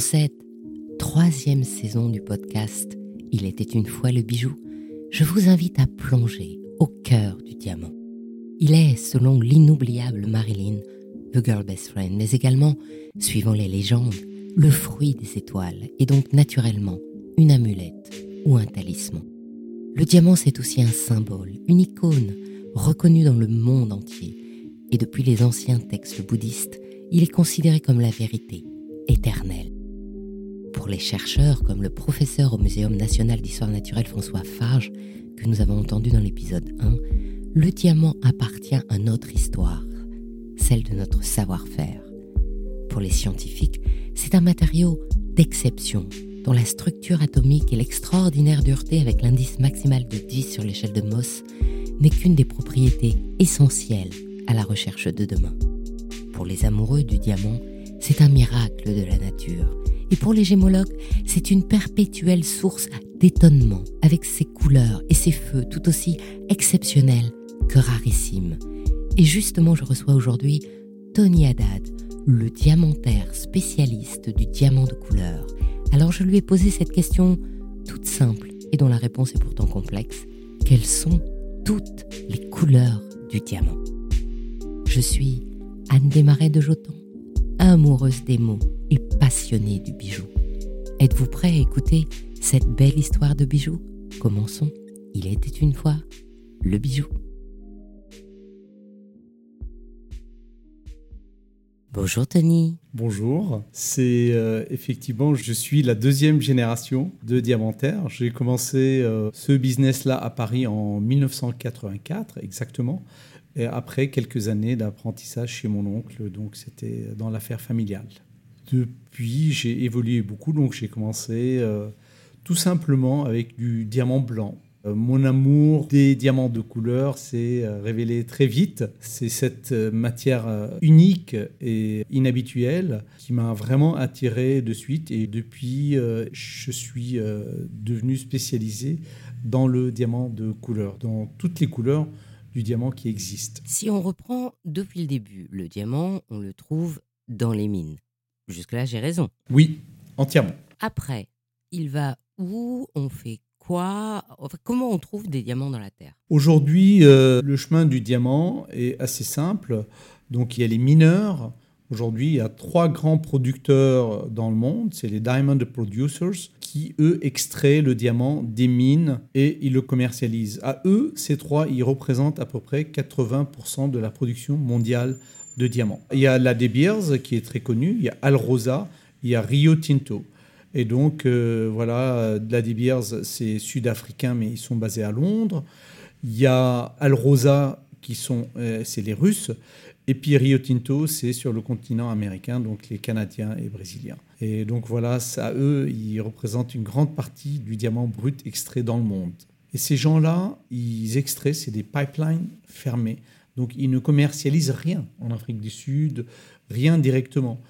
cette troisième saison du podcast Il était une fois le bijou, je vous invite à plonger au cœur du diamant. Il est, selon l'inoubliable Marilyn, The Girl Best Friend, mais également, suivant les légendes, le fruit des étoiles et donc naturellement une amulette ou un talisman. Le diamant, c'est aussi un symbole, une icône reconnue dans le monde entier. Et depuis les anciens textes bouddhistes, il est considéré comme la vérité éternelle. Pour les chercheurs, comme le professeur au Muséum national d'histoire naturelle François Farge, que nous avons entendu dans l'épisode 1, le diamant appartient à notre histoire, celle de notre savoir-faire. Pour les scientifiques, c'est un matériau d'exception, dont la structure atomique et l'extraordinaire dureté avec l'indice maximal de 10 sur l'échelle de Mohs n'est qu'une des propriétés essentielles à la recherche de demain. Pour les amoureux du diamant, c'est un miracle de la nature. Et pour les gémologues, c'est une perpétuelle source d'étonnement avec ses couleurs et ses feux tout aussi exceptionnels que rarissimes. Et justement, je reçois aujourd'hui Tony Haddad, le diamantaire spécialiste du diamant de couleur. Alors je lui ai posé cette question toute simple et dont la réponse est pourtant complexe. Quelles sont toutes les couleurs du diamant? Je suis Anne Desmarais de Joton, amoureuse des mots et passionnée du bijou. Êtes-vous prêt à écouter cette belle histoire de bijoux? Commençons. Il était une fois le bijou. Bonjour Tony. Bonjour. C'est euh, effectivement, je suis la deuxième génération de diamantaires. J'ai commencé euh, ce business-là à Paris en 1984 exactement. Et après quelques années d'apprentissage chez mon oncle, donc c'était dans l'affaire familiale. Depuis, j'ai évolué beaucoup, donc j'ai commencé euh, tout simplement avec du diamant blanc euh, mon amour des diamants de couleur s'est euh, révélé très vite. C'est cette matière unique et inhabituelle qui m'a vraiment attiré de suite. Et depuis, je suis devenu spécialisé dans le diamant de couleur, dans toutes les couleurs du diamant qui existent. Si on reprend depuis le début, le diamant, on le trouve dans les mines. Jusque-là, j'ai raison. Oui, entièrement. Après, il va où On fait comment on trouve des diamants dans la Terre? Aujourd'hui, euh, le chemin du diamant est assez simple. Donc il y a les mineurs. Aujourd'hui, il y a trois grands producteurs dans le monde. C'est les Diamond Producers qui, eux, extraient le diamant des mines et ils le commercialisent. À eux, ces trois, ils représentent à peu près 80% de la production mondiale de diamants. Il y a la De Beers qui est très connue, il y a Alrosa, il y a Rio Tinto. Et donc, euh, voilà, la De Beers, c'est sud-africain, mais ils sont basés à Londres. Il y a Alrosa, qui sont, euh, c'est les Russes. Et puis Rio Tinto, c'est sur le continent américain, donc les Canadiens et Brésiliens. Et donc voilà, ça, eux, ils représentent une grande partie du diamant brut extrait dans le monde. Et ces gens-là, ils extraient, c'est des pipelines fermés. Donc ils ne commercialisent rien en Afrique du Sud, rien directement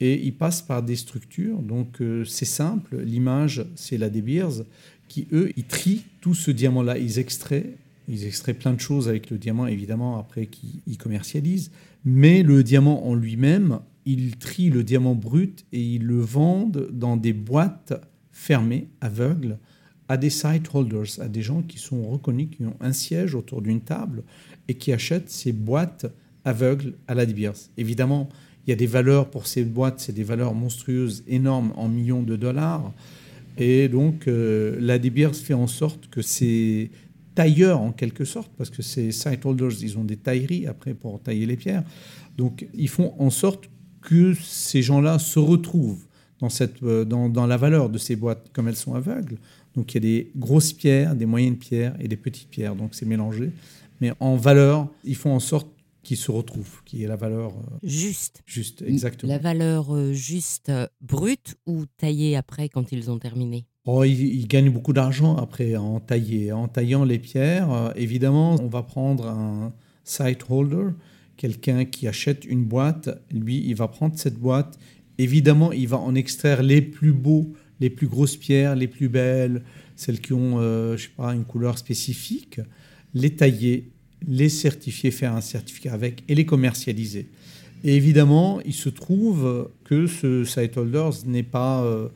et ils passent par des structures. Donc euh, c'est simple, l'image c'est la des Beers qui eux ils trient tout ce diamant là, ils extraient ils extraient plein de choses avec le diamant évidemment après qu'ils commercialisent, mais le diamant en lui-même, ils trient le diamant brut et ils le vendent dans des boîtes fermées, aveugles, à des site holders, à des gens qui sont reconnus, qui ont un siège autour d'une table et qui achètent ces boîtes aveugles à la Beers. Évidemment, il y a des valeurs pour ces boîtes, c'est des valeurs monstrueuses, énormes, en millions de dollars. Et donc, euh, la De fait en sorte que ces tailleurs, en quelque sorte, parce que ces site holders, ils ont des tailleries après pour tailler les pierres. Donc, ils font en sorte que ces gens-là se retrouvent dans, cette, euh, dans, dans, la valeur de ces boîtes, comme elles sont aveugles. Donc, il y a des grosses pierres, des moyennes pierres et des petites pierres. Donc, c'est mélangé. Mais en valeur, ils font en sorte qui se retrouve, qui est la valeur euh, juste. Juste, exactement. La valeur euh, juste brute ou taillée après quand ils ont terminé? Oh, ils, gagnent beaucoup d'argent après en taillant les pierres, évidemment, on va prendre un site holder, quelqu'un qui achète une boîte. Lui, il va prendre cette boîte. Évidemment, il va en extraire les plus beaux, les plus grosses pierres, les plus belles, celles qui ont, je sais pas, une couleur spécifique, les tailler les certifier, faire un certificat avec et les commercialiser. Et évidemment, il se trouve que ce site holders n'est pas euh,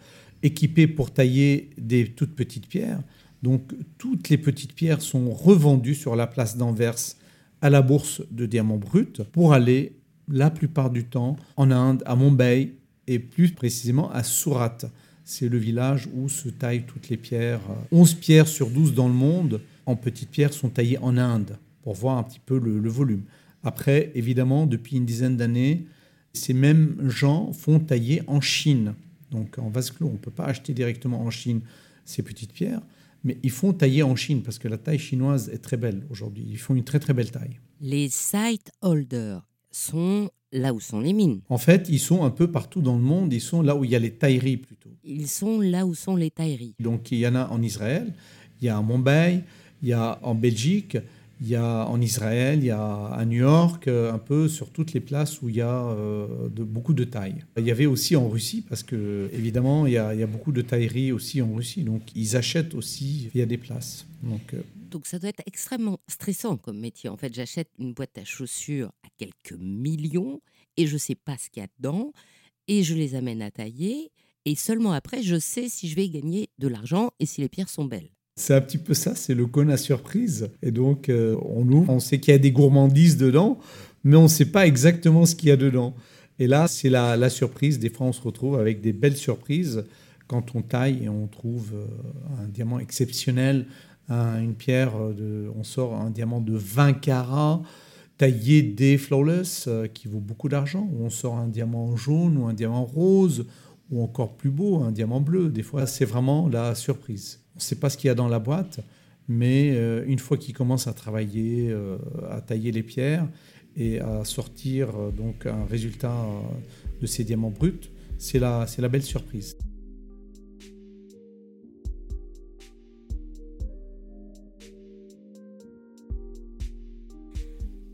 équipé pour tailler des toutes petites pierres. Donc toutes les petites pierres sont revendues sur la place d'Anvers à la bourse de diamants bruts pour aller la plupart du temps en Inde, à Mumbai et plus précisément à Surat. C'est le village où se taillent toutes les pierres. 11 pierres sur 12 dans le monde en petites pierres sont taillées en Inde pour voir un petit peu le, volume. Après, évidemment, depuis une dizaine d'années, ces mêmes gens font tailler en Chine. Donc en vase clos, on ne peut pas acheter directement en Chine ces petites pierres, mais ils font tailler en Chine parce que la taille chinoise est très belle aujourd'hui. Ils font une très très belle taille. Les site holders sont là où sont les mines. En fait, ils sont un peu partout dans le monde. Ils sont là où il y a les tailleries plutôt. Ils sont là où sont les tailleries. Donc il y en a en Israël, il y a à Mumbai, il y a en Belgique, il y a en Israël, il y a à New York, euh, un peu sur toutes les places où il y a euh, beaucoup de tailles. Il y avait aussi en Russie, parce que évidemment, il y, a, beaucoup de tailleries aussi en Russie, donc ils achètent aussi via des places. Euh, donc ça doit être extrêmement stressant comme métier. En fait, j'achète une boîte à chaussures à quelques millions et je ne sais pas ce qu'il y a dedans et je les amène à tailler et seulement après, je sais si je vais gagner de l'argent et si les pierres sont belles. C'est un petit peu ça, c'est le cône à surprise. Et donc, euh, on ouvre, on sait qu'il y a des gourmandises dedans, mais on ne sait pas exactement ce qu'il y a dedans. Et là, c'est la, surprise. Des fois, on se retrouve avec des belles surprises quand on taille et on trouve euh, un diamant exceptionnel, une pierre, de, on sort un diamant de 20 carats taillé des flawless euh, qui vaut beaucoup d'argent, on sort un diamant jaune ou un diamant rose, ou encore plus beau, un diamant bleu. Des fois, c'est vraiment la surprise. On ne sait pas ce qu'il y a dans la boîte, mais euh, une fois qu'il commence à travailler, euh, à tailler les pierres et à sortir euh, donc un résultat de ces diamants bruts, c'est la, c'est la belle surprise.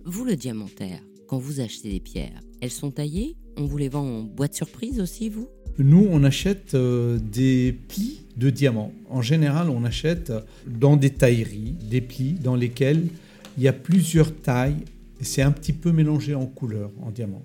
Vous, le diamantaire, quand vous achetez des pierres, elles sont taillées? On vous les vend en boîte surprise aussi, vous? Nous, on achète des plis de diamants. En général, on achète dans des tailleries des plis dans lesquels il y a plusieurs tailles c'est un petit peu mélangé en couleur, en diamant.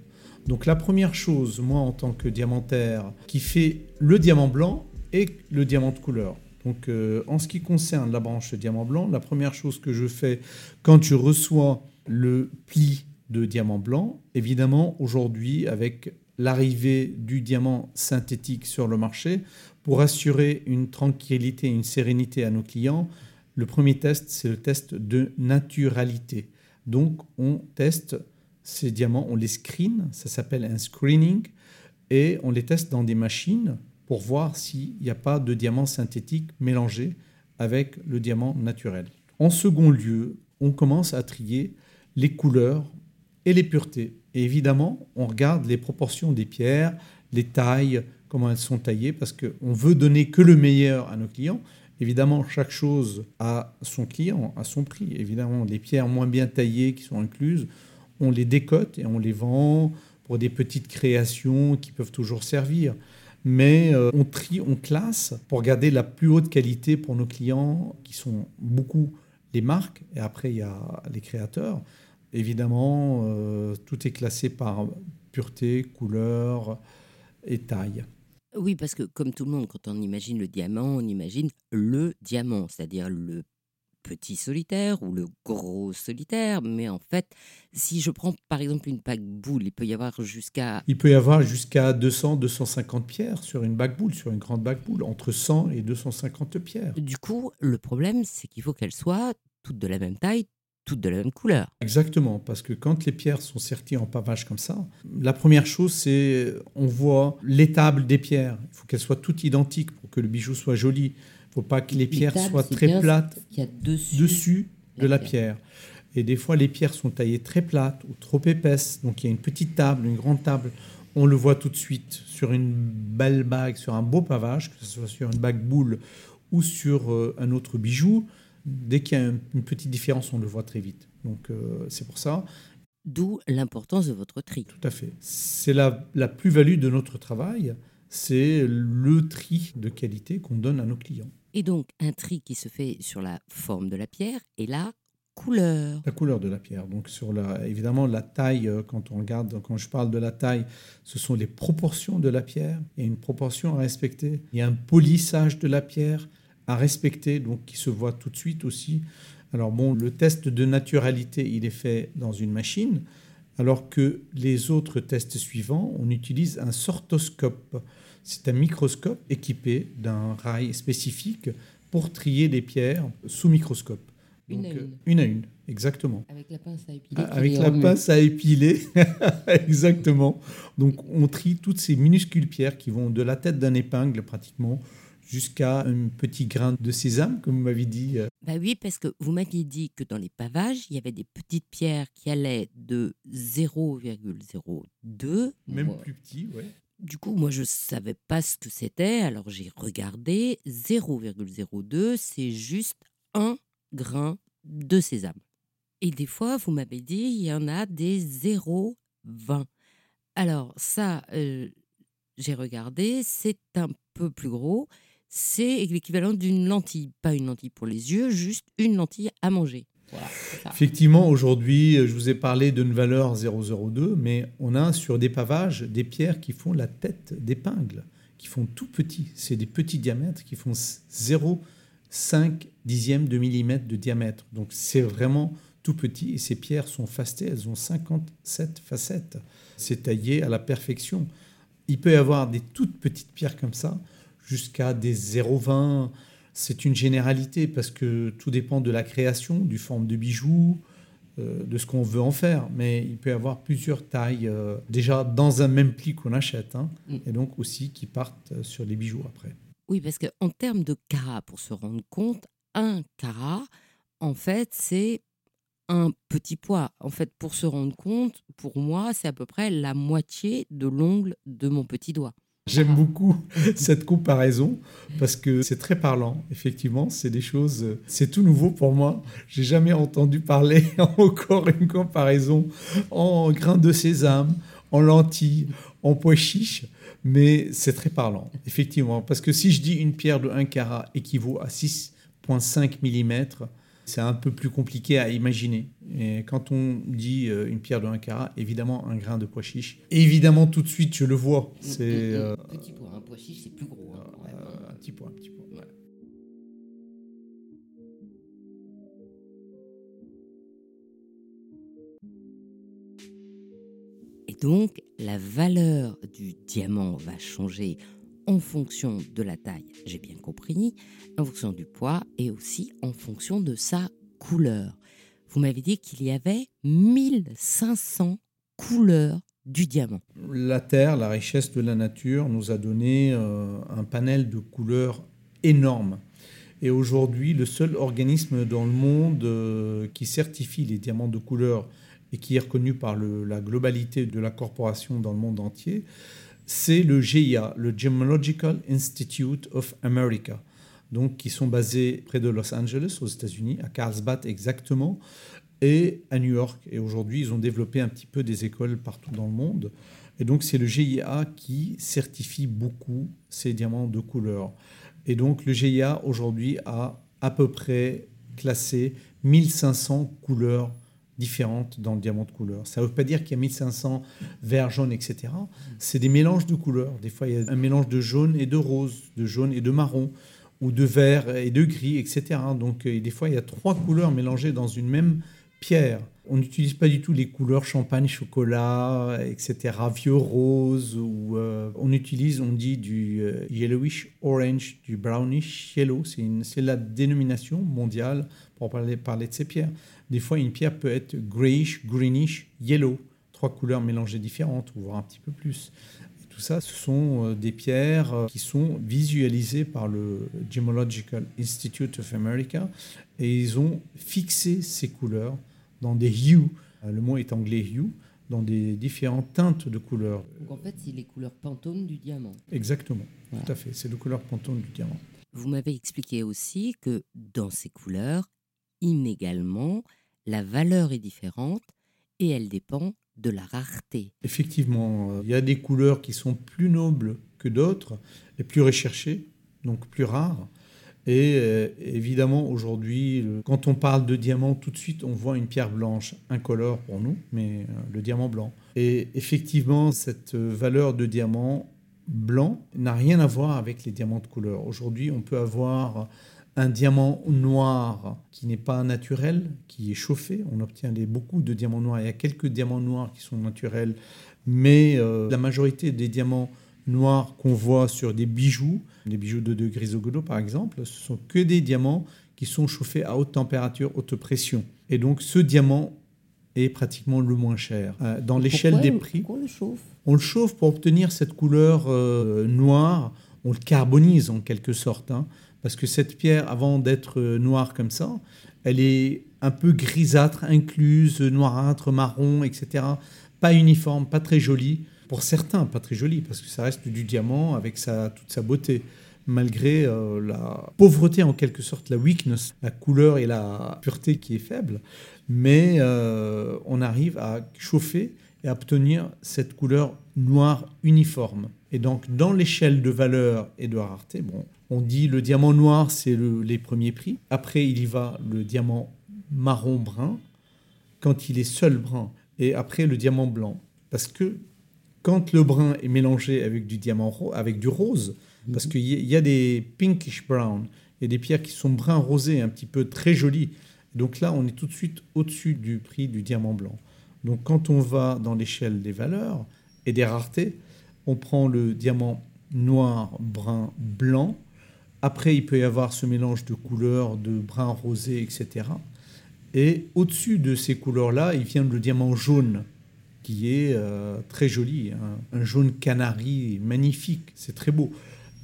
Donc la première chose, moi en tant que diamantaire, qui fait le diamant blanc et le diamant de couleur. Donc euh, en ce qui concerne la branche diamant blanc, la première chose que je fais quand je reçois le pli de diamant blanc, évidemment aujourd'hui avec l'arrivée du diamant synthétique sur le marché, pour assurer une tranquillité, une sérénité à nos clients, le premier test, c'est le test de naturalité. Donc, on teste ces diamants, on les screen, ça s'appelle un screening, et on les teste dans des machines pour voir s'il n'y a pas de diamant synthétique mélangé avec le diamant naturel. En second lieu, on commence à trier les couleurs et les puretés. Et évidemment, on regarde les proportions des pierres, les tailles, comment elles sont taillées, parce qu'on veut donner que le meilleur à nos clients. Évidemment, chaque chose a son client, a son prix. Évidemment, les pierres moins bien taillées qui sont incluses, on les décote et on les vend pour des petites créations qui peuvent toujours servir. Mais euh, on trie, on classe pour garder la plus haute qualité pour nos clients, qui sont beaucoup les marques, et après il y a les créateurs. Évidemment, euh, tout est classé par pureté, couleur et taille. Oui, parce que comme tout le monde, quand on imagine le diamant, on imagine le diamant, c'est-à-dire le petit solitaire ou le gros solitaire. Mais en fait, si je prends par exemple une bague boule, il peut y avoir jusqu'à... Il peut y avoir jusqu'à 200, 250 pierres sur une bague boule, sur une grande bague boule, entre 100 et 250 pierres. Du coup, le problème, c'est qu'il faut qu'elles soient toutes de la même taille, toutes de la même couleur. Exactement, parce que quand les pierres sont serties en pavage comme ça, la première chose, c'est on voit l'étable des pierres. Il faut qu'elles soient toutes identiques pour que le bijou soit joli. Il ne faut pas que les pierres soient très plates y a dessus, de la pierre. Et des fois, les pierres sont taillées très plates ou trop épaisses. Donc il y a une petite table, une grande table. On le voit tout de suite sur une belle bague, sur un beau pavage, que ce soit sur une bague boule ou sur euh, un autre bijou dès qu'il y a une petite différence, on le voit très vite. Donc euh, c'est pour ça. D'où l'importance de votre tri. Tout à fait. C'est la, la plus-value de notre travail, c'est le tri de qualité qu'on donne à nos clients. Et donc un tri qui se fait sur la forme de la pierre, et là, couleur. La couleur de la pierre. Donc, sur la, évidemment, la taille, euh, quand on regarde, quand je parle de la taille, ce sont les proportions de la pierre. Il y a une proportion à respecter. Il y a un polissage de la pierre à respecter, donc qui se voit tout de suite aussi. Alors, bon, le test de naturalité, il est fait dans une machine, alors que les autres tests suivants, on utilise un sortoscope. C'est un microscope équipé d'un rail spécifique pour trier les pierres sous microscope. Une à Donc, euh, une. Une à une, exactement. Avec la pince à épiler. Ah, Avec la remue. pince à épiler, exactement. Donc on trie toutes ces minuscules pierres qui vont de la tête d'un épingle pratiquement jusqu'à un petit grain de sésame, comme vous m'avez dit. euh, Bah oui, parce que vous m'aviez dit que dans les pavages, il y avait des petites pierres qui allaient de 0,02. Même plus petit, ouais. Du coup, moi, je ne savais pas ce que c'était, alors j'ai regardé. 0,02, c'est juste un grain de sésame. Et des fois, vous m'avez dit, il y en a des 0,20. Alors ça, euh, j'ai regardé, c'est un peu plus gros. C'est l'équivalent d'une lentille. Pas une lentille pour les yeux, juste une lentille à manger. Effectivement, aujourd'hui, je vous ai parlé d'une valeur 0,02, mais on a sur des pavages des pierres qui font la tête d'épingle, qui font tout petit. C'est des petits diamètres qui font 0,5 dixième de millimètre de diamètre. Donc c'est vraiment tout petit et ces pierres sont facetées, elles ont 57 facettes. C'est taillé à la perfection. Il peut y avoir des toutes petites pierres comme ça jusqu'à des 0,20. C'est une généralité parce que tout dépend de la création, du forme de bijoux, euh, de ce qu'on veut en faire. Mais il peut y avoir plusieurs tailles euh, déjà dans un même pli qu'on achète hein, Mm. et donc aussi qui partent euh, sur les bijoux après. Oui, parce qu'en termes de carats, pour se rendre compte, un carat, en fait, c'est un petit poids. En fait, pour se rendre compte, pour moi, c'est à peu près la moitié de l'ongle de mon petit doigt. J'aime beaucoup cette comparaison parce que c'est très parlant. Effectivement, c'est des choses, c'est tout nouveau pour moi. J'ai jamais entendu parler encore une comparaison en grains de sésame, en lentilles, en pois chiches, mais c'est très parlant, effectivement. Parce que si je dis une pierre de 1 carat équivaut à 6,5 mm, c'est un peu plus compliqué à imaginer. Et quand on dit euh, une pierre de 1 carat, évidemment un grain de pois chiche, évidemment tout de suite je le vois. C'est euh, Petit poids, un pois chiche, c'est plus gros. hein, quand même. euh, un petit point, un petit ouais. Et donc, la valeur du diamant va changer en fonction de la taille, j'ai bien compris, en fonction du poids et aussi en fonction de sa couleur. Vous m'avez dit qu'il y avait 1500 couleurs du diamant. La Terre, la richesse de la nature, nous a donné euh, un panel de couleurs énorme. Et aujourd'hui, le seul organisme dans le monde euh, qui certifie les diamants de couleur et qui est reconnu par la globalité de la corporation dans le monde entier, c'est le GIA, le Gemological Institute of America, donc qui sont basés près de Los Angeles, aux États-Unis, à Carlsbad exactement, et à New York. Et aujourd'hui, ils ont développé un petit peu des écoles partout dans le monde. Et donc, c'est le GIA qui certifie beaucoup ces diamants de couleur. Et donc, le GIA aujourd'hui a à peu près classé 1500 couleurs différentes dans le diamant de couleur. Ça ne veut pas dire qu'il y a 1500 vert, jaune, etc. C'est des mélanges de couleurs. Des fois, il y a un mélange de jaune et de rose, de jaune et de marron, ou de vert et de gris, etc. Donc, euh, des fois, il y a trois couleurs mélangées dans une même pierre. On n'utilise pas du tout les couleurs champagne, chocolat, etc., vieux rose. Ou, euh, on utilise, on dit du euh, yellowish orange, du brownish yellow. C'est la dénomination mondiale pour parler de ces pierres. Des fois, une pierre peut être grayish, greenish, yellow. Trois couleurs mélangées différentes, voire un petit peu plus. Et tout ça, ce sont euh, des pierres euh, qui sont visualisées par le Gemological Institute of America et ils ont fixé ces couleurs dans des hues, euh, le mot est anglais hue, dans des différentes teintes de couleurs. Donc en fait, c'est les couleurs Pantone du diamant. Exactement, Voilà. tout à fait. C'est de couleur Pantone du diamant. Vous m'avez expliqué aussi que dans ces couleurs, inégalement, la valeur est différente et elle dépend de la rareté. Effectivement, euh, il y a des couleurs qui sont plus nobles que d'autres et plus recherchées, donc plus rares. Et euh, évidemment, aujourd'hui, quand on parle de diamant, tout de suite, on voit une pierre blanche, incolore pour nous, mais euh, le diamant blanc. Et effectivement, cette valeur de diamant blanc n'a rien à voir avec les diamants de couleur. Aujourd'hui, on peut avoir un diamant noir qui n'est pas naturel, qui est chauffé. On obtient des- beaucoup de diamants noirs. Il y a quelques diamants noirs qui sont naturels, mais euh, la majorité des diamants noirs qu'on voit sur des bijoux, les bijoux de De Grisogono par exemple, ce sont que des diamants qui sont chauffés à haute température, haute pression. Et donc ce diamant est pratiquement le moins cher. Euh, Dans l'échelle des prix, on le chauffe? on le chauffe pour obtenir cette couleur euh, noire. On le carbonise en quelque sorte. hein, parce que cette pierre, avant d'être noire comme ça, elle est un peu grisâtre, incluse, noirâtre, marron, etc. Pas uniforme, pas très jolie. Pour certains, pas très jolie, parce que ça reste du diamant avec sa, toute sa beauté. Malgré euh, la pauvreté, en quelque sorte, la weakness, la couleur et la pureté qui est faible. Mais euh, on arrive à chauffer et à obtenir cette couleur noire uniforme. Et donc, dans l'échelle de valeur et de rareté, bon, on dit le diamant noir, c'est le- les premiers prix. Après, il y va le diamant marron-brun, quand il est seul brun. Et après, le diamant blanc. Parce que quand le brun est mélangé avec du diamant avec du rose, parce qu'il y, y a des pinkish brown, il y a des pierres qui sont brun rosé, un petit peu très jolies. Donc là, on est tout de suite au-dessus du prix du diamant blanc. Donc quand on va dans l'échelle des valeurs et des raretés, on prend le diamant noir, brun, blanc. Après, il peut y avoir ce mélange de couleurs, de brun rosé, etc. Et au-dessus de ces couleurs-là, il vient le diamant jaune, qui est euh, très joli, hein. un jaune canari magnifique, c'est très beau.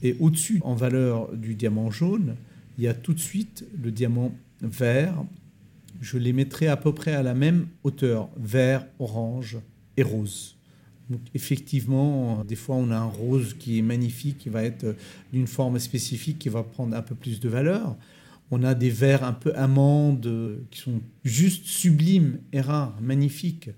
Et au-dessus, en valeur du diamant jaune, il y a tout de suite le diamant vert. Je les mettrai à peu près à la même hauteur, vert, orange et rose. Donc effectivement, des fois on a un rose qui est magnifique, qui va être d'une forme spécifique, qui va prendre un peu plus de valeur. On a des verts un peu amandes euh, qui sont juste sublimes et rares, magnifiques.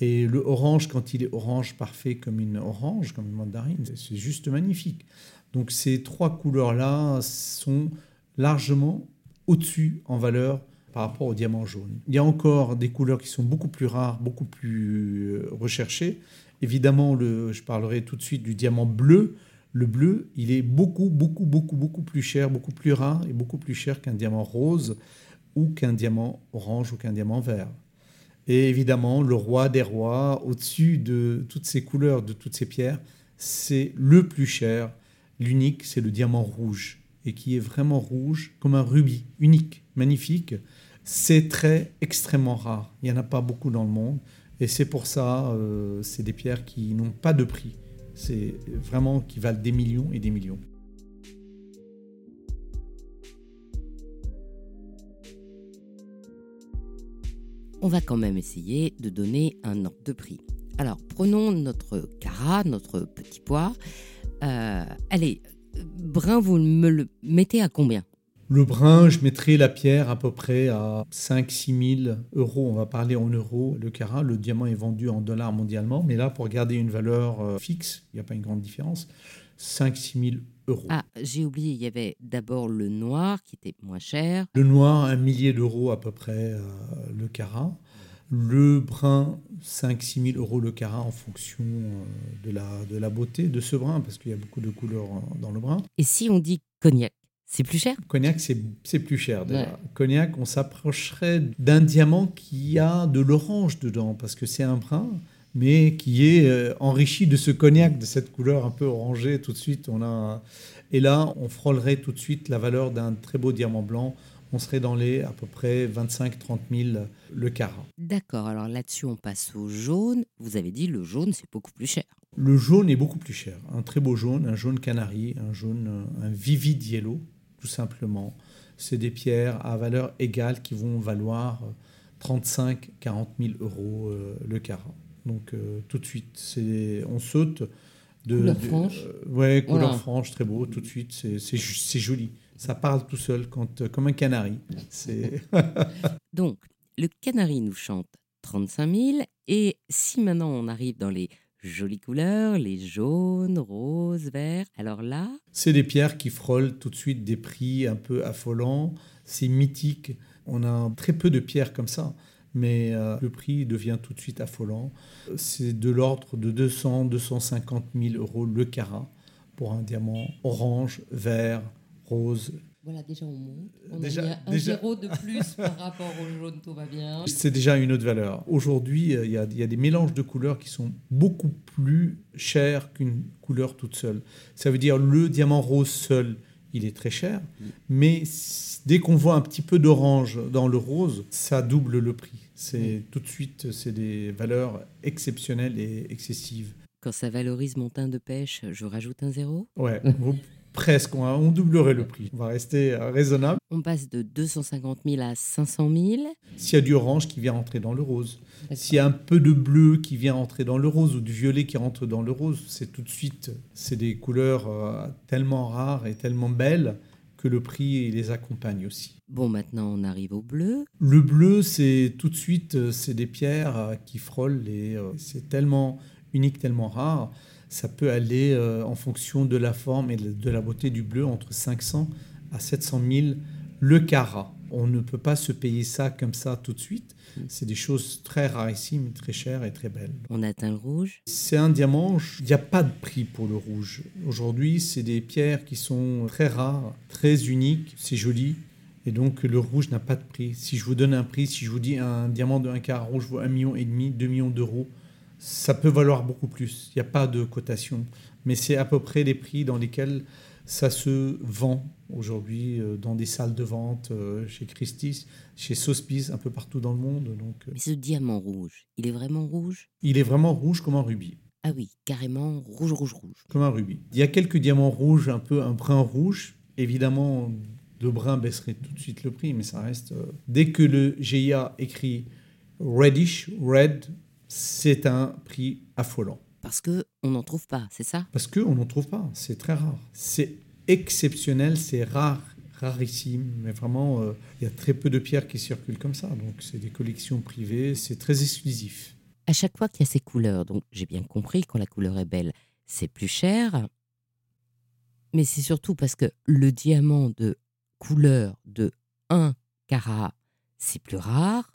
Et le orange, quand il est orange parfait comme une orange, comme une mandarine, c'est juste magnifique. Donc ces trois couleurs-là sont largement au-dessus en valeur par rapport au diamant jaune. Il y a encore des couleurs qui sont beaucoup plus rares, beaucoup plus euh, recherchées. Évidemment, le, je parlerai tout de suite du diamant bleu. Le bleu, il est beaucoup, beaucoup, beaucoup, beaucoup plus cher, beaucoup plus rare et beaucoup plus cher qu'un diamant rose ou qu'un diamant orange ou qu'un diamant vert. Et évidemment, le roi des rois, au-dessus de toutes ces couleurs, de toutes ces pierres, c'est le plus cher, l'unique, c'est le diamant rouge, et qui est vraiment rouge comme un rubis, unique, magnifique. C'est très extrêmement rare. Il n'y en a pas beaucoup dans le monde, et c'est pour ça, euh, c'est des pierres qui n'ont pas de prix. C'est vraiment qui valent des millions et des millions. On va quand même essayer de donner un ordre de prix. Alors, prenons notre cara, notre petit pois. Euh, allez, brun, vous me le mettez à combien? Le brun, je mettrai la pierre à peu près à 5-6 000 euros. On va parler en euros. Le carat, le diamant est vendu en dollars mondialement. Mais là, pour garder une valeur euh, fixe, il n'y a pas une grande différence. 5-6 000 euros. Ah, j'ai oublié, il y avait d'abord le noir qui était moins cher. Le noir, un millier d'euros à peu près euh, le carat. Le brun, 5-6 000 euros le carat en fonction euh, de, la, de la beauté de ce brun, parce qu'il y a beaucoup de couleurs dans le brun. Et si on dit cognac, c'est plus cher Cognac, c'est c'est plus cher déjà. Ouais. Cognac, on s'approcherait d'un diamant qui a de l'orange dedans, parce que c'est un brun, mais qui est euh, enrichi de ce cognac, de cette couleur un peu orangée. Tout de suite, on a. Et là, on frôlerait tout de suite la valeur d'un très beau diamant blanc. On serait dans les à peu près 25-30 000 le carat. D'accord, alors là-dessus on passe au jaune. Vous avez dit le jaune c'est beaucoup plus cher. Le jaune est beaucoup plus cher. Un très beau jaune, un jaune canari, un jaune, un vivid yellow, tout simplement. C'est des pierres à valeur égale qui vont valoir 35-40 000 euros euh, le carat. Donc euh, tout de suite, c'est, on saute de. Couleur de- franche. euh, ouais, couleur Voilà. franche, très beau. Tout de suite, c'est, c'est, ju- c'est joli. Ça parle tout seul, quand, euh, comme un canari. C'est Donc, le canari nous chante 35 000. Et si maintenant on arrive dans les Jolies couleurs, les jaunes, roses, verts. Alors là, C'est des pierres qui frôlent tout de suite des prix un peu affolants. C'est mythique. On a très peu de pierres comme ça, mais euh, le prix devient tout de suite affolant. C'est de l'ordre de 200, 250 000 euros le carat pour un diamant orange, vert, rose. Voilà, déjà on monte. On Déjà- a mis un déjà- zéro de plus par rapport au jaune, tout va bien. C'est déjà une autre valeur. Aujourd'hui, euh, il y, a- il y a des mélanges de couleurs qui sont beaucoup plus chers qu'une couleur toute seule. Ça veut dire le diamant rose seul, il est très cher, mais dès qu'on voit un petit peu d'orange dans le rose, ça double le prix. C'est tout de suite, c'est des valeurs exceptionnelles et excessives. Quand ça valorise mon teint de pêche, je rajoute un zéro? Ouais, vous- presque, on, on doublerait le prix. On va rester euh, raisonnable. On passe de 250 000 à 500 000. S'il y a du orange qui vient entrer dans le rose, S'il y a un peu de bleu qui vient entrer dans le rose ou du violet qui rentre dans le rose, c'est tout de suite, c'est des couleurs euh, tellement rares et tellement belles que le prix les accompagne aussi. Bon, maintenant on arrive au bleu. Le bleu, c'est tout de suite, euh, c'est des pierres qui frôlent et euh, c'est tellement unique, tellement rare. Ça peut aller euh, en fonction de la forme et de la beauté du bleu entre 500 à 700 000 le carat. On ne peut pas se payer ça comme ça tout de suite. C'est des choses très rarissimes, très chères et très belles. On atteint le rouge? C'est un diamant, il n'y a pas de prix pour le rouge. Aujourd'hui, c'est des pierres qui sont très rares, très uniques, c'est joli. Et donc, le rouge n'a pas de prix. Si je vous donne un prix, si je vous dis un diamant de 1 carat rouge vaut 1,5 million, 2 millions d'euros, ça peut valoir beaucoup plus. Il n'y a pas de cotation. Mais c'est à peu près les prix dans lesquels ça se vend aujourd'hui euh, dans des salles de vente, euh, chez Christie's, chez Sotheby's, un peu partout dans le monde. Donc, euh, Mais ce diamant rouge, il est vraiment rouge? Il est vraiment rouge comme un rubis. Ah oui, carrément rouge, rouge, rouge. Comme un rubis. Il y a quelques diamants rouges, un peu un brun rouge. Évidemment, le brun baisserait tout de suite le prix, mais ça reste. dès que le GIA écrit reddish, red, c'est un prix affolant. Parce que on n'en trouve pas, c'est ça? Parce qu'on n'en trouve pas, c'est très rare. C'est exceptionnel, c'est rare, rarissime, mais vraiment, euh, il y a très peu de pierres qui circulent comme ça. Donc, c'est des collections privées, c'est très exclusif. À chaque fois qu'il y a ces couleurs, donc j'ai bien compris, quand la couleur est belle, c'est plus cher. Mais c'est surtout parce que le diamant de couleur de 1 carat, c'est plus rare.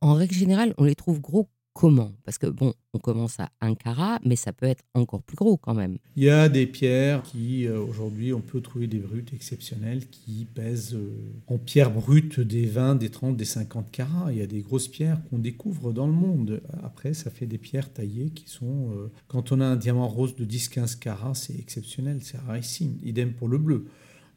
En règle générale, on les trouve gros comment? Parce que bon, on commence à 1 carat, mais ça peut être encore plus gros quand même. Il y a des pierres qui, euh, aujourd'hui, on peut trouver des brutes exceptionnelles qui pèsent euh, en pierre brute des 20, des 30, des 50 carats. Il y a des grosses pierres qu'on découvre dans le monde. Après, ça fait des pierres taillées qui sont... euh, quand on a un diamant rose de 10-15 carats, c'est exceptionnel, c'est rarissime. Idem pour le bleu.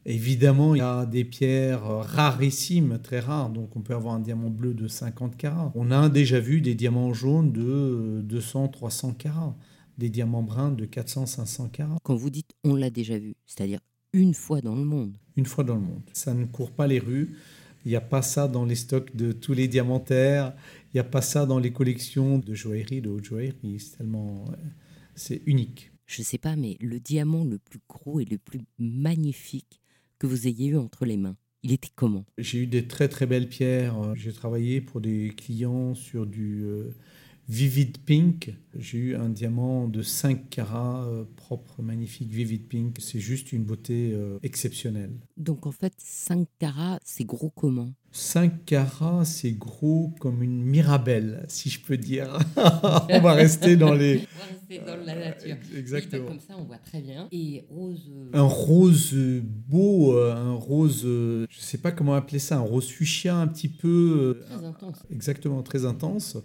Évidemment, il y a des pierres euh, rarissimes, très rares. Donc, on peut avoir un diamant bleu de 50 carats. On a déjà vu des diamants jaunes de euh, 200, 300 carats. Des diamants bruns de 400, 500 carats. Quand vous dites on l'a déjà vu, c'est-à-dire une fois dans le monde. Une fois dans le monde. Ça ne court pas les rues. Il n'y a pas ça dans les stocks de tous les diamantaires. Il n'y a pas ça dans les collections de joaillerie, de haute joaillerie. C'est tellement. euh, C'est unique. Je sais pas, mais le diamant le plus gros et le plus magnifique que vous ayez eu entre les mains, il était comment? J'ai eu des très très belles pierres. J'ai travaillé pour des clients sur du euh, Vivid Pink. J'ai eu un diamant de 5 carats euh, propre, magnifique, Vivid Pink. C'est juste une beauté euh, exceptionnelle. Donc en fait, 5 carats, c'est gros comment? 5 carats, c'est gros comme une mirabelle, si je peux dire. On va rester dans les... On va rester dans la nature. Exactement. Comme ça, on voit très bien. Et rose. euh, Un rose beau, euh, un rose, euh, je sais pas comment appeler ça, un rose fuchsia un petit peu... euh, Très intense. exactement très intense.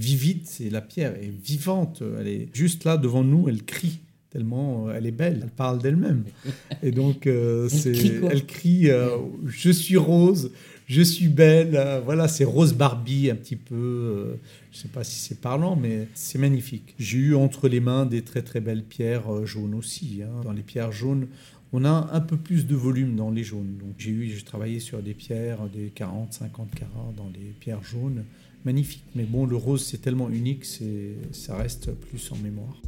Vivide, c'est la pierre est vivante. Elle est juste là devant nous, elle crie tellement euh, elle est belle. Elle parle d'elle-même. Et donc euh, Elle crie quoi? elle crie euh, je suis rose, je suis belle. Voilà, c'est rose Barbie un petit peu. je sais pas si c'est parlant, mais c'est magnifique. J'ai eu entre les mains des très très belles pierres jaunes aussi. hein. Dans les pierres jaunes, on a un peu plus de volume dans les jaunes. Donc j'ai eu, j'ai travaillé sur des pierres des 40, 50 carats dans les pierres jaunes, magnifique. Mais bon, le rose c'est tellement unique, ça reste plus en mémoire.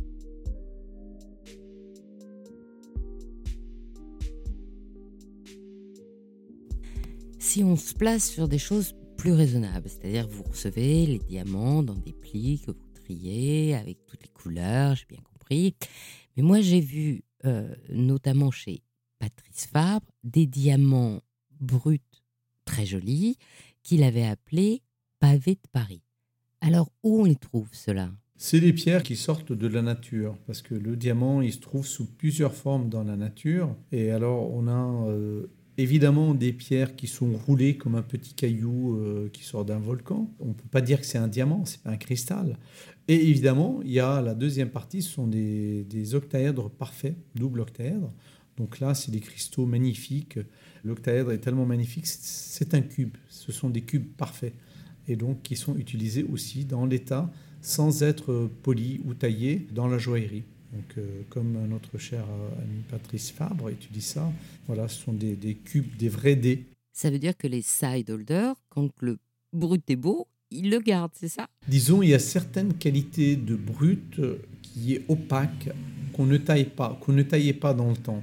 Si on se place sur des choses plus raisonnables, c'est-à-dire vous recevez les diamants dans des plis que vous triez avec toutes les couleurs, j'ai bien compris. Mais moi, j'ai vu, euh, notamment chez Patrice Fabre, des diamants bruts très jolis qu'il avait appelés pavés de Paris. Alors, où on les trouve, cela? C'est des pierres qui sortent de la nature, parce que le diamant, il se trouve sous plusieurs formes dans la nature. Et alors, on a euh, évidemment des pierres qui sont roulées comme un petit caillou euh, qui sort d'un volcan. On ne peut pas dire que c'est un diamant, c'est un cristal. Et évidemment, il y a la deuxième partie, ce sont des octaèdres parfaits, double octaèdre. Donc là, c'est des cristaux magnifiques. L'octaèdre est tellement magnifique, c'est un cube. Ce sont des cubes parfaits. Et donc qui sont utilisés aussi dans l'état sans être polis ou taillés dans la joaillerie. Donc, euh, comme notre cher euh, ami Patrice Fabre étudie ça, voilà, ce sont des, des cubes, des vrais dés. Ça veut dire que les side holders, quand le brut est beau, ils le gardent, c'est ça? Disons, il y a certaines qualités de brut qui est opaque, qu'on ne taille pas, qu'on ne taillait pas dans le temps.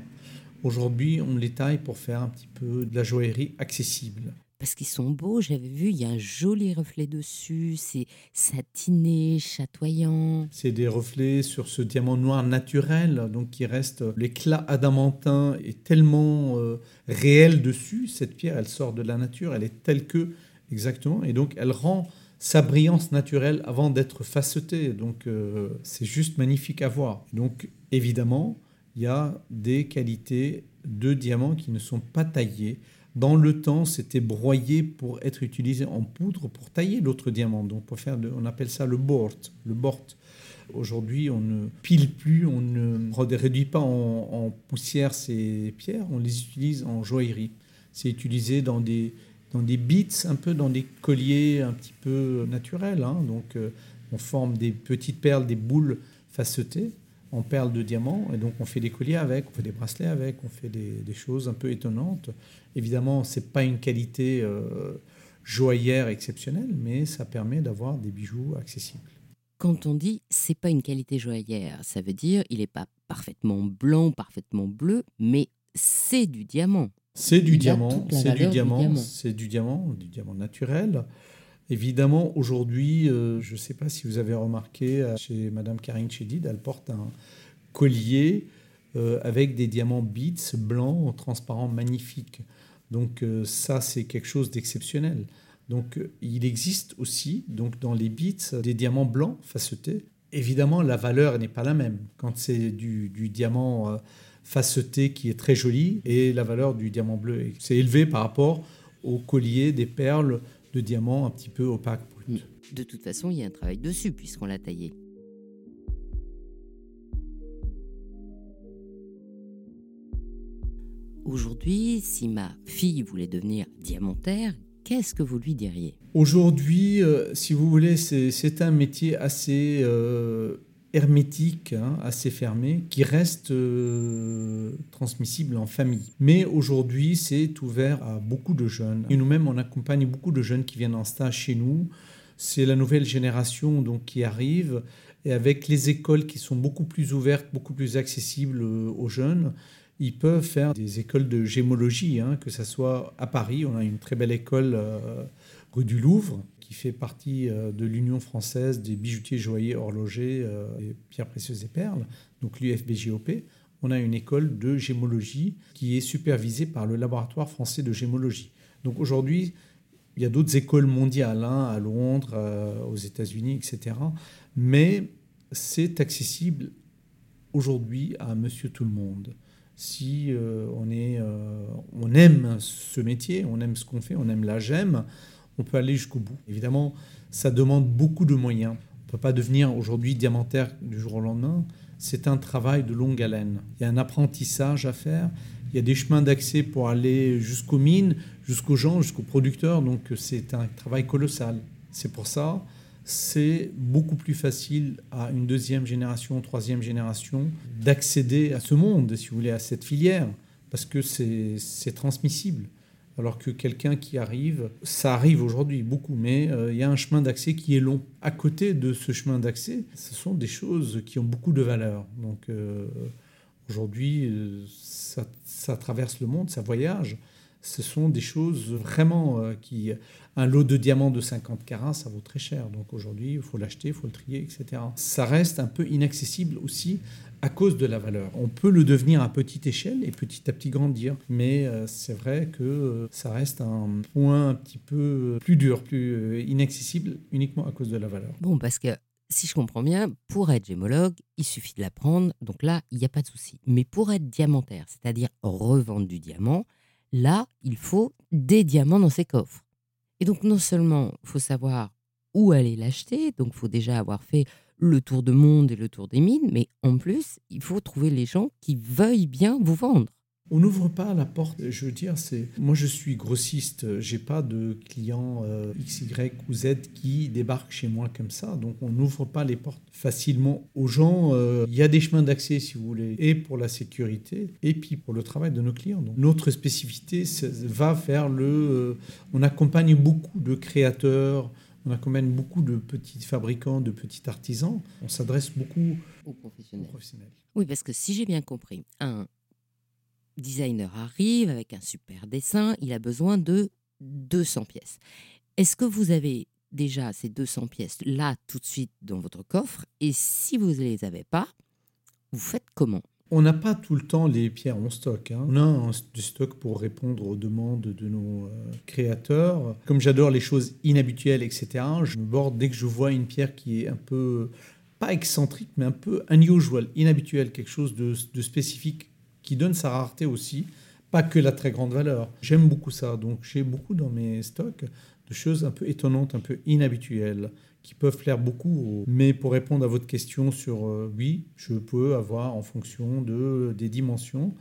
Aujourd'hui, on les taille pour faire un petit peu de la joaillerie accessible. Parce qu'ils sont beaux, j'avais vu, il y a un joli reflet dessus, c'est satiné, chatoyant. C'est des reflets sur ce diamant noir naturel, donc qui reste l'éclat adamantin est tellement euh, réel dessus. Cette pierre, elle sort de la nature, elle est telle que exactement, et donc elle rend sa brillance naturelle avant d'être facetée. Donc euh, c'est juste magnifique à voir. Donc évidemment, il y a des qualités de diamants qui ne sont pas taillés. Dans le temps, c'était broyé pour être utilisé en poudre pour tailler l'autre diamant. Donc, on appelle ça le bort. Le bort. Aujourd'hui, on ne pile plus, on ne réduit pas en, poussière ces pierres, on les utilise en joaillerie. C'est utilisé dans des, dans des beats, un peu dans des colliers un petit peu naturels. Hein. Donc, euh, on forme des petites perles, des boules facetées en perles de diamants. Et donc, on fait des colliers avec, on fait des bracelets avec, on fait des, des choses un peu étonnantes. Évidemment, ce n'est pas une qualité euh, joaillère exceptionnelle, mais ça permet d'avoir des bijoux accessibles. Quand on dit c'est pas une qualité joaillère, ça veut dire il n'est pas parfaitement blanc, parfaitement bleu, mais c'est du diamant. C'est du diamant, c'est du diamant, c'est du diamant, du diamant naturel. Évidemment, aujourd'hui, euh, je ne sais pas si vous avez remarqué, euh, chez Madame Karine Chedid, elle porte un collier euh, avec des diamants beats blancs, transparents, magnifiques. Donc ça, c'est quelque chose d'exceptionnel. Donc il existe aussi, donc dans les beats, des diamants blancs facetés. Évidemment, la valeur n'est pas la même quand c'est du, diamant faceté qui est très joli et la valeur du diamant bleu. C'est élevé par rapport au collier des perles de diamants un petit peu opaques. Brut. De toute façon, il y a un travail dessus puisqu'on l'a taillé. Aujourd'hui, si ma fille voulait devenir diamantaire, qu'est-ce que vous lui diriez? Aujourd'hui, euh, si vous voulez, c'est un métier assez euh, hermétique, hein, assez fermé, qui reste euh, transmissible en famille. Mais aujourd'hui, c'est ouvert à beaucoup de jeunes. Et nous-mêmes, on accompagne beaucoup de jeunes qui viennent en stage chez nous. C'est la nouvelle génération donc, qui arrive, et avec les écoles qui sont beaucoup plus ouvertes, beaucoup plus accessibles aux jeunes, ils peuvent faire des écoles de gémologie, hein, que ce soit à Paris. On a une très belle école euh, rue du Louvre qui fait partie euh, de l'Union française des bijoutiers, joailliers, horlogers euh, et pierres précieuses et perles, donc l'UFBGOP. On a une école de gémologie qui est supervisée par le laboratoire français de gémologie. Donc aujourd'hui, il y a d'autres écoles mondiales, hein, à Londres, aux États-Unis, etc. Mais c'est accessible aujourd'hui à monsieur tout le monde si euh, on, euh, on aime ce métier, on aime ce qu'on fait, on aime la gemme, on peut aller jusqu'au bout. Évidemment, ça demande beaucoup de moyens. On ne peut pas devenir aujourd'hui diamantaire du jour au lendemain. C'est un travail de longue haleine. Il y a un apprentissage à faire. Il y a des chemins d'accès pour aller jusqu'aux mines, jusqu'aux gens, jusqu'aux producteurs. Donc c'est un travail colossal. C'est pour ça c'est beaucoup plus facile à une deuxième génération, troisième génération d'accéder à ce monde, si vous voulez, à cette filière, parce que c'est transmissible. Alors que quelqu'un qui arrive, ça arrive aujourd'hui beaucoup, mais euh, il y a un chemin d'accès qui est long. À côté de ce chemin d'accès, ce sont des choses qui ont beaucoup de valeur. Donc euh, aujourd'hui, euh, ça, traverse le monde, ça voyage, ce sont des choses vraiment qui... Un lot de diamants de 50 carats, ça vaut très cher. Donc aujourd'hui, il faut l'acheter, il faut le trier, etc. Ça reste un peu inaccessible aussi à cause de la valeur. On peut le devenir à petite échelle et petit à petit grandir, mais euh, c'est vrai que euh, ça reste un point un petit peu plus dur, plus inaccessible uniquement à cause de la valeur. Bon, parce que si je comprends bien, pour être gémologue, il suffit de l'apprendre, donc là, il n'y a pas de souci. Mais pour être diamantaire, c'est-à-dire revendre du diamant, Là, il faut des diamants dans ses coffres. Et donc, non seulement faut savoir où aller l'acheter, donc faut déjà avoir fait le tour de monde et le tour des mines, mais en plus, il faut trouver les gens qui veuillent bien vous vendre. On n'ouvre pas la porte. Je veux dire, c'est moi je suis grossiste. J'ai pas de clients euh, X, Y ou Z qui débarquent chez moi comme ça. Donc on n'ouvre pas les portes facilement aux gens. Euh, il y a des chemins d'accès si vous voulez, et pour la sécurité, et puis pour le travail de nos clients. Notre spécificité va faire le. Euh, on accompagne beaucoup de créateurs. On accompagne beaucoup de petits fabricants, de petits artisans. On s'adresse beaucoup aux professionnels. Oui, parce que si j'ai bien compris, un, designer arrive avec un super dessin, il a besoin de 200 pièces. Est-ce que vous avez déjà ces 200 pièces là tout de suite dans votre coffre? Et si vous ne les avez pas, vous faites comment? On n'a pas tout le temps les pierres en stock. Hein. On a du stock pour répondre aux demandes de nos euh, créateurs. Comme j'adore les choses inhabituelles, etc., je me borde dès que je vois une pierre qui est un peu, pas excentrique, mais un peu unusual, inhabituel, quelque chose de spécifique qui donne sa rareté aussi, pas que la très grande valeur. J'aime beaucoup ça, donc j'ai beaucoup dans mes stocks de choses un peu étonnantes, un peu inhabituelles, qui peuvent plaire beaucoup. Mais pour répondre à votre question sur euh, oui, je peux avoir en fonction de, des dimensions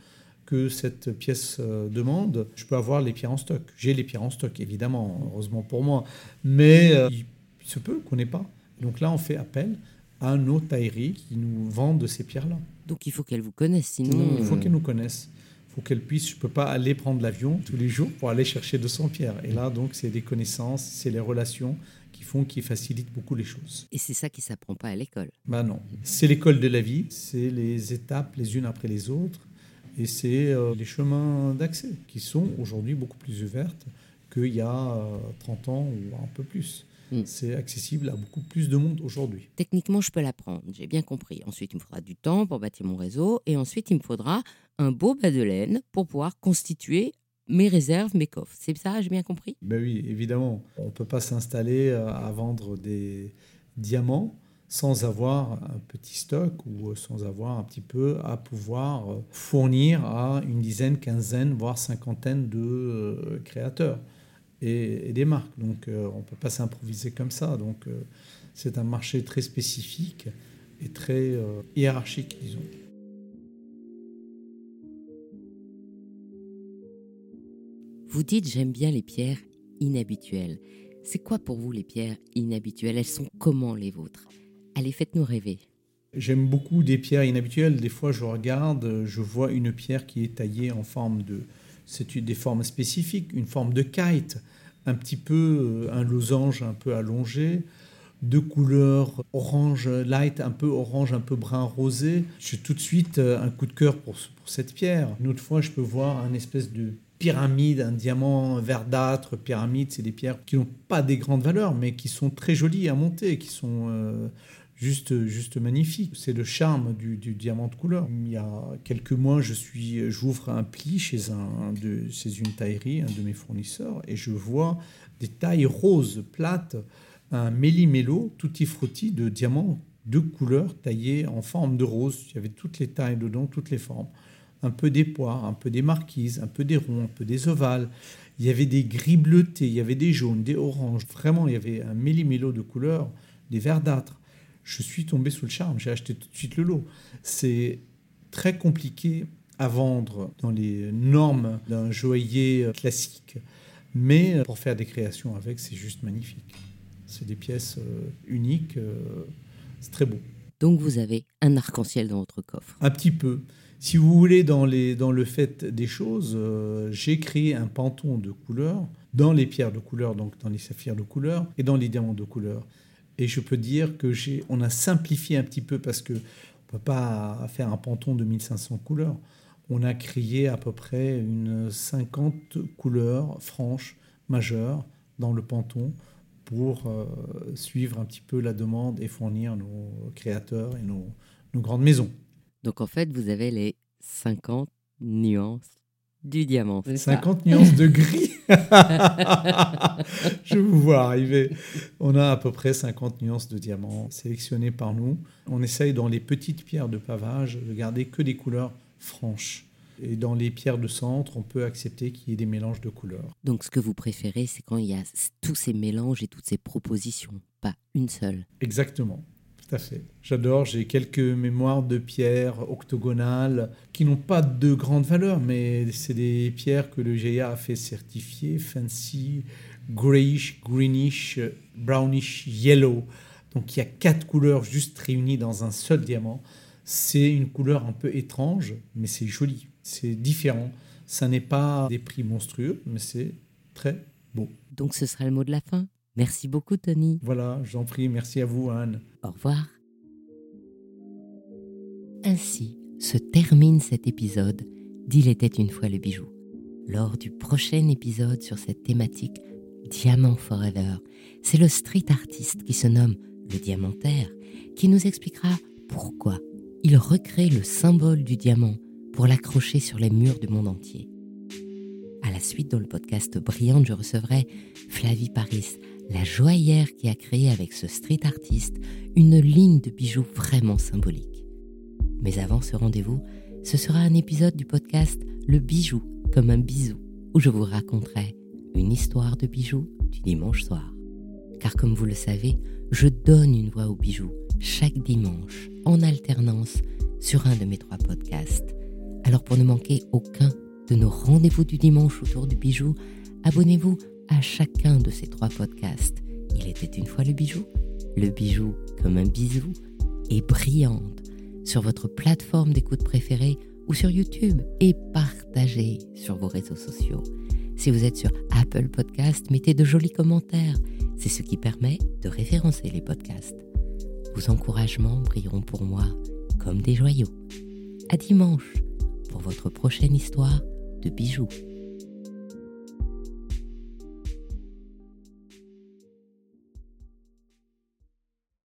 que cette pièce euh, demande, je peux avoir les pierres en stock. J'ai les pierres en stock, évidemment, heureusement pour moi. Mais euh, il se peut qu'on n'ait pas. Donc là, on fait appel à nos tailleries qui nous vendent ces pierres-là. Donc il faut qu'elle vous connaisse, sinon... Il faut qu'elle nous connaisse. Faut qu'elle puisse... Je ne peux pas aller prendre l'avion tous les jours pour aller chercher 200 pierres. Et là, donc, c'est des connaissances, c'est les relations qui font, qui facilitent beaucoup les choses. Et c'est ça qui s'apprend pas à l'école. Bah non. C'est l'école de la vie, c'est les étapes les unes après les autres. Et c'est euh, les chemins d'accès qui sont aujourd'hui beaucoup plus ouvertes qu'il y a 30 euh, ans ou un peu plus. Mm. C'est accessible à beaucoup plus de monde aujourd'hui. Techniquement, je peux l'apprendre, j'ai bien compris. Ensuite, il me faudra du temps pour bâtir mon réseau. Et ensuite, il me faudra un beau bas de laine pour pouvoir constituer mes réserves, mes coffres. C'est ça, j'ai bien compris? Ben oui, évidemment. On ne peut pas s'installer euh, à vendre des diamants sans avoir un petit stock ou sans avoir un petit peu à pouvoir euh, fournir à une dizaine, quinzaine, voire cinquantaine de euh, créateurs et, des marques. Donc euh, on ne peut pas s'improviser comme ça. Donc euh, c'est un marché très spécifique et très euh, hiérarchique, disons. Vous dites j'aime bien les pierres inhabituelles. C'est quoi pour vous les pierres inhabituelles? Elles sont comment les vôtres? Allez, faites-nous rêver. J'aime beaucoup des pierres inhabituelles. Des fois, je regarde, je vois une pierre qui est taillée en forme de, c'est des formes spécifiques, une forme de kite, un petit peu euh, un losange un peu allongé, de couleur orange light, un peu orange, un peu brun rosé. J'ai tout de suite euh, un coup de cœur pour, cette pierre. Une autre fois, je peux voir un espèce de pyramide, un diamant verdâtre, pyramide, c'est des pierres qui n'ont pas des grandes valeurs, mais qui sont très jolies à monter, qui sont euh, juste, juste magnifique. C'est le charme du, diamant de couleur. Il y a quelques mois, je suis, j'ouvre un pli chez, un de, chez une taillerie, un de mes fournisseurs, et je vois des tailles roses, plates, un méli-mélo, tutti frutti de diamants de couleur taillés en forme de rose. Il y avait toutes les tailles dedans, toutes les formes. Un peu des poires, un peu des marquises, un peu des ronds, un peu des ovales. Il y avait des gris bleutés, il y avait des jaunes, des oranges. Vraiment, il y avait un méli-mélo de couleurs, des verdâtres je suis tombé sous le charme. J'ai acheté tout de suite le lot. C'est très compliqué à vendre dans les normes d'un joaillier classique, mais pour faire des créations avec, c'est juste magnifique. C'est des pièces euh, uniques, euh, c'est très beau. Donc vous avez un arc-en-ciel dans votre coffre Un petit peu. Si vous voulez, dans, les, dans le fait des choses, euh, j'ai créé un panton de couleur dans les pierres de couleur, donc dans les saphirs de couleur et dans les diamants de couleur. Et je peux dire que j'ai, on a simplifié un petit peu parce que on peut pas faire un panton de 1500 couleurs. on a créé à peu près une 50 couleurs franches majeures dans le Panton pour euh, suivre un petit peu la demande et fournir nos créateurs et nos, nos grandes maisons. Donc en fait, vous avez les 50 nuances du diamant. 50 nuances de gris. Je vous vois arriver. On a à peu près 50 nuances de diamant sélectionnées par nous. On essaye dans les petites pierres de pavage de garder que des couleurs franches. Et dans les pierres de centre, on peut accepter qu'il y ait des mélanges de couleurs. Donc ce que vous préférez, c'est quand il y a tous ces mélanges et toutes ces propositions, pas une seule. Exactement. J'adore. J'ai quelques mémoires de pierres octogonales qui n'ont pas de grande valeur, mais c'est des pierres que le GIA a fait certifier fancy, grayish, greenish, brownish, yellow. Donc il y a quatre couleurs juste réunies dans un seul diamant. C'est une couleur un peu étrange, mais c'est joli, c'est différent. Ça n'est pas des prix monstrueux, mais c'est très beau. Donc ce sera le mot de la fin. Merci beaucoup Tony. Voilà, j'en prie, merci à vous Anne. Au revoir. Ainsi se termine cet épisode d'Il était une fois le bijou. Lors du prochain épisode sur cette thématique Diamant Forever, c'est le street artiste qui se nomme le diamantaire qui nous expliquera pourquoi il recrée le symbole du diamant pour l'accrocher sur les murs du monde entier. À la suite, dans le podcast Brillante, je recevrai Flavie Paris, la joaillère qui a créé avec ce street artiste une ligne de bijoux vraiment symbolique. Mais avant ce rendez-vous, ce sera un épisode du podcast Le bijou comme un bisou, où je vous raconterai une histoire de bijoux du dimanche soir. Car comme vous le savez, je donne une voix aux bijoux chaque dimanche en alternance sur un de mes trois podcasts. Alors pour ne manquer aucun de nos rendez-vous du dimanche autour du bijou, abonnez-vous à chacun de ces trois podcasts. Il était une fois le bijou, le bijou comme un bisou et brillante sur votre plateforme d'écoute préférée ou sur YouTube et partagez sur vos réseaux sociaux. Si vous êtes sur Apple Podcast, mettez de jolis commentaires. C'est ce qui permet de référencer les podcasts. Vos encouragements brilleront pour moi comme des joyaux. À dimanche pour votre prochaine histoire de bijoux.